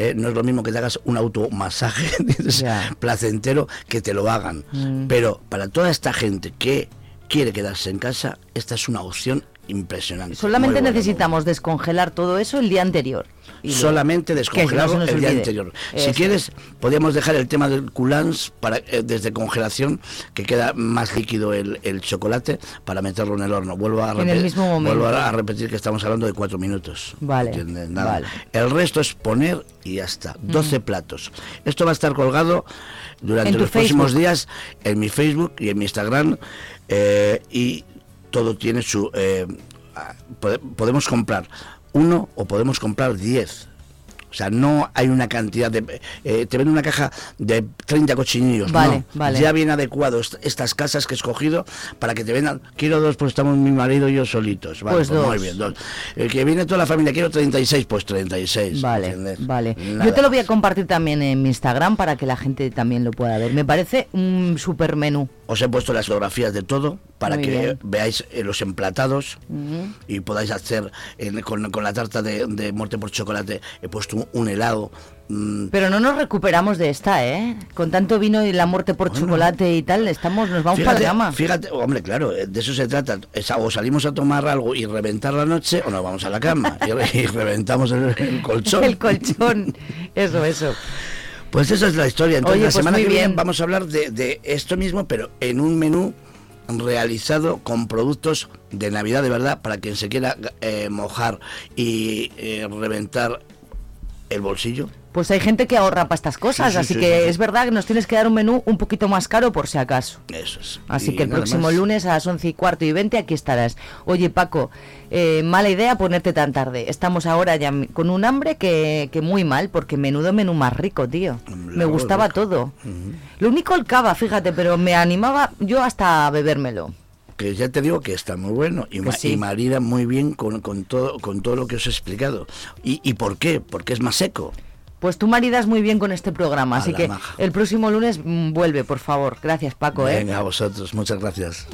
eh, no es lo mismo que te hagas un automasaje Ya. placentero que te lo hagan. Mm. Pero para toda esta gente que quiere quedarse en casa, esta es una opción impresionante. Solamente necesitamos descongelar todo eso el día anterior. Y solamente no nos el día anterior. Eso Si es. quieres, podríamos dejar el tema del culans para eh, desde congelación, que queda más líquido el, el chocolate, para meterlo en el horno. Vuelvo a, En el repe- mismo momento. vuelvo a, repetir que estamos hablando de cuatro minutos. Vale, ¿Entiendes? Nada. vale. El resto es poner y ya está. 12 platos. Esto va a estar colgado durante los próximos días en mi Facebook y en mi Instagram. eh, y todo tiene su... eh, pode- podemos comprar uno o podemos comprar 10. O sea, no hay una cantidad de... eh, te venden una caja de 30 cochinillos. Vale, no. vale. Ya bien adecuado est- estas casas que he escogido para que te vendan... Quiero dos, pues estamos mi marido y yo solitos. Vale, Pues pues muy dos. bien, dos. El que viene toda la familia, quiero 36, pues 36. Vale, ¿entiendes? vale. Nada. Yo te lo voy a compartir también en mi Instagram para que la gente también lo pueda ver. Me parece un super menú. Os he puesto las fotografías de todo para Muy que bien. veáis eh, los emplatados y podáis hacer con, con la tarta de, de muerte por chocolate. He puesto un, helado. mm, Pero no nos recuperamos de esta, ¿eh? Con tanto vino y la muerte por chocolate y tal, estamos, nos vamos para Fíjate, la cama. fíjate, hombre, claro, eh, de eso se trata. O salimos a tomar algo y reventar la noche o nos vamos a la cama y, re- y reventamos el, el colchón. El colchón. Eso, eso. Pues esa es la historia. Entonces Oye, la pues semana que viene bien. vamos a hablar de, de esto mismo, pero en un menú realizado con productos de Navidad de verdad para quien se quiera eh, mojar y eh, reventar el bolsillo. Pues hay gente que ahorra para estas cosas, Sí, sí, así sí, que sí, es verdad que nos tienes que dar un menú un poquito más caro por si acaso. Eso es. Así Y que el próximo más. lunes a las 11 y cuarto y 20 aquí estarás. Oye, Paco, eh, mala idea ponerte tan tarde. Estamos ahora ya con un hambre que, que muy mal, porque menudo menú más rico, tío. Me gustaba todo. Lo único el cava, fíjate, pero me animaba yo hasta a bebérmelo. Que ya te digo que está muy bueno y, ma- sí. y marida muy bien con, con todo, con todo lo que os he explicado. ¿Y, y por qué? Porque es más seco. Pues tú maridas muy bien con este programa, así que maja. el próximo lunes mm, vuelve, por favor. Gracias, Paco, ¿eh? Venga, a vosotros, muchas gracias.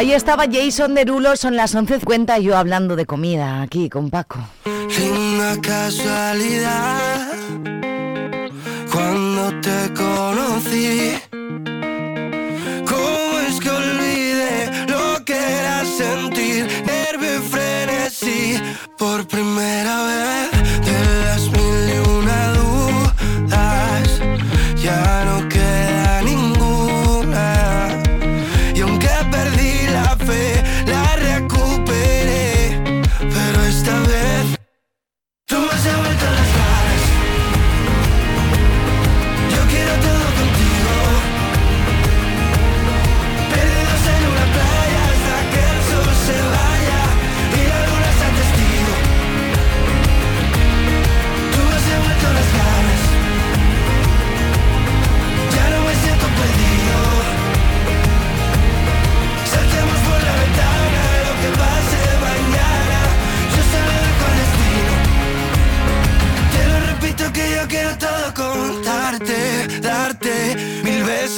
Ahí estaba Jason Derulo, son las 11.50 yo hablando de comida aquí con Paco. Una casualidad cuando te conocí. ¿Cómo es que olvidé lo que era sentir nervio y frenesí por primera vez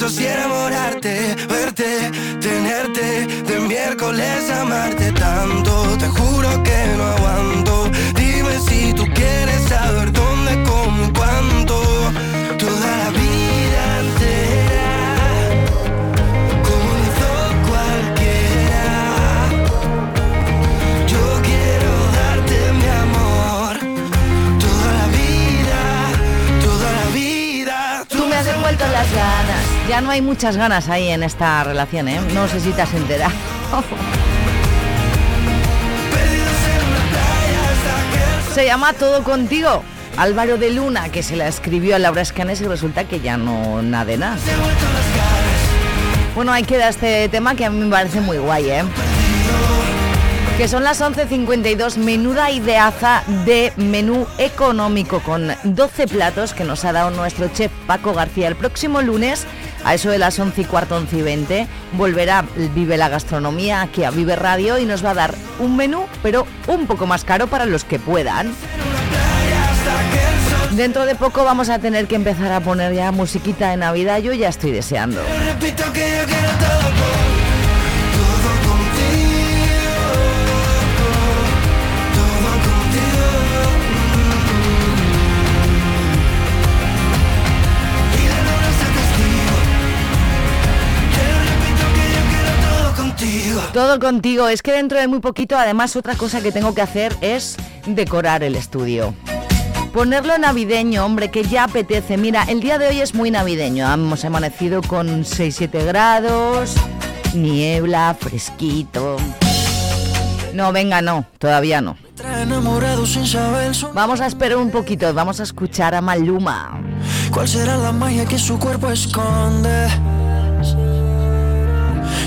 besos y enamorarte, verte, tenerte, de miércoles amarte tanto. Te juro que no aguanto. Dime si tú quieres saber dónde, cómo cuánto. Toda la vida entera. Como hizo cualquiera. Yo quiero darte mi amor. Toda la vida, toda la vida. Tú me has devuelto las ganas. Ya no hay muchas ganas ahí en esta relación, ¿eh? No sé si te has enterado. Se llama Todo Contigo. Álvaro de Luna, que se la escribió a Laura Escanes y resulta que ya no nada de nada. Bueno, ahí queda este tema que a mí me parece muy guay, ¿eh? Que son las 11.52, menuda ideaza de menú económico con 12 platos que nos ha dado nuestro chef Paco García. El próximo lunes, a eso de las 11 y cuarto, 11 y 20, volverá Vive la Gastronomía aquí a Vive Radio y nos va a dar un menú, pero un poco más caro para los que puedan. Dentro de poco vamos a tener que empezar a poner ya musiquita de Navidad, yo ya estoy deseando. Todo contigo. Es que dentro de muy poquito, además, otra cosa que tengo que hacer es decorar el estudio. Ponerlo navideño, hombre, que ya apetece. Mira, el día de hoy es muy navideño. Hemos amanecido con 6-7 grados, niebla, fresquito. No, venga, no, todavía no. Vamos a esperar un poquito, vamos a escuchar a Maluma. ¿Cuál será la magia que su cuerpo esconde?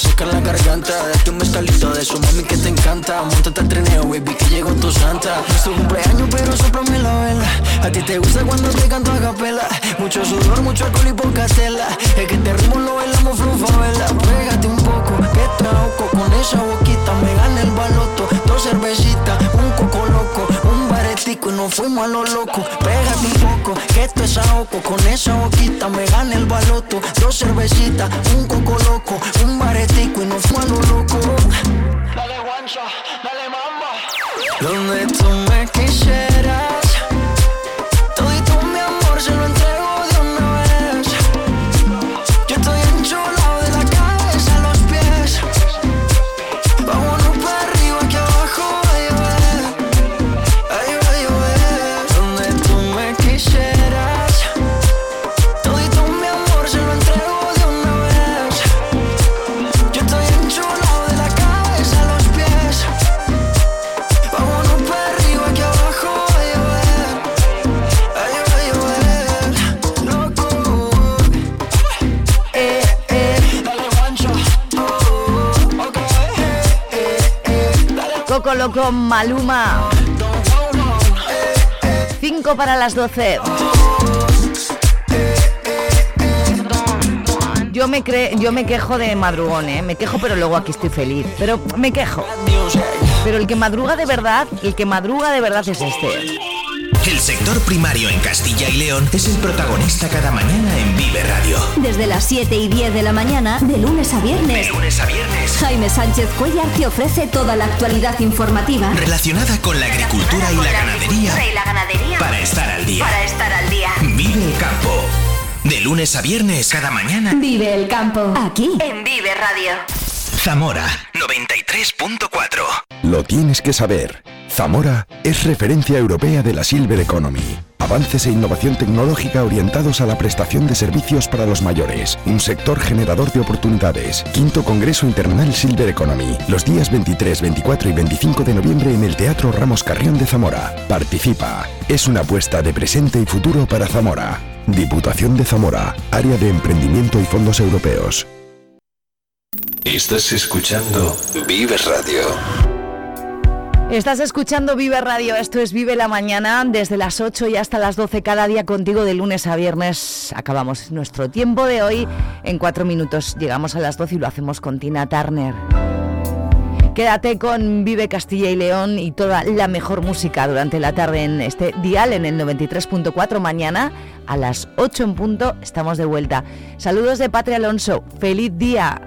Seca la garganta. Date un estalito de eso, mami, que te encanta. Montate al trineo, baby, que llegó tu santa. Es tu cumpleaños, pero soplame la vela. A ti te gusta cuando te canto a capela. Mucho sudor, mucho alcohol y poca tela. Es que te ritmo lo bailamos vela Pégate un poco, que trauco Con esa boquita me gana el baloto. Dos cervecitas, un coco loco Un baretico y nos fuimos a lo loco. Pégate un poco, que esto es ahogo Con esa boquita me gana el baloto. Dos cervecitas, un coco loco. Un baretico y nos fuimos a lo loco. Dale guancha, dale mamba Donde tú me quisieras Loco Loco Maluma. 5 para las 12. Yo me, cre yo me quejo de madrugón, ¿eh? Me quejo, pero luego aquí estoy feliz. Pero me quejo. Pero el que madruga de verdad, el que madruga de verdad es este. El sector primario en Castilla y León es el protagonista cada mañana en Vive Radio. Desde las 7 y 10 de la mañana, de lunes a viernes. De lunes a viernes. Jaime Sánchez Cuellar te ofrece toda la actualidad informativa. Relacionada con la agricultura y la ganadería. y la ganadería. Para estar al día. Para estar al día. Vive el campo. De lunes a viernes, cada mañana. Vive el campo. Aquí, en Vive Radio. Zamora 93.4. Lo tienes que saber. Zamora es referencia europea de la Silver Economy. Avances e innovación tecnológica orientados a la prestación de servicios para los mayores. Un sector generador de oportunidades. Quinto Congreso Internacional Silver Economy. Los días 23, 24 y 25 de noviembre en el Teatro Ramos Carrión de Zamora. Participa. Es una apuesta de presente y futuro para Zamora. Diputación de Zamora. Área de Emprendimiento y Fondos Europeos. Estás escuchando Vive Radio. Estás escuchando Vive Radio, esto es Vive la Mañana, desde las 8 y hasta las 12 cada día contigo de lunes a viernes. Acabamos nuestro tiempo de hoy en cuatro minutos. Llegamos a las 12 y lo hacemos con Tina Turner. Quédate con Vive Castilla y León y toda la mejor música durante la tarde en este dial en el 93.4 mañana a las 8 en punto estamos de vuelta. Saludos de Patria Alonso, feliz día.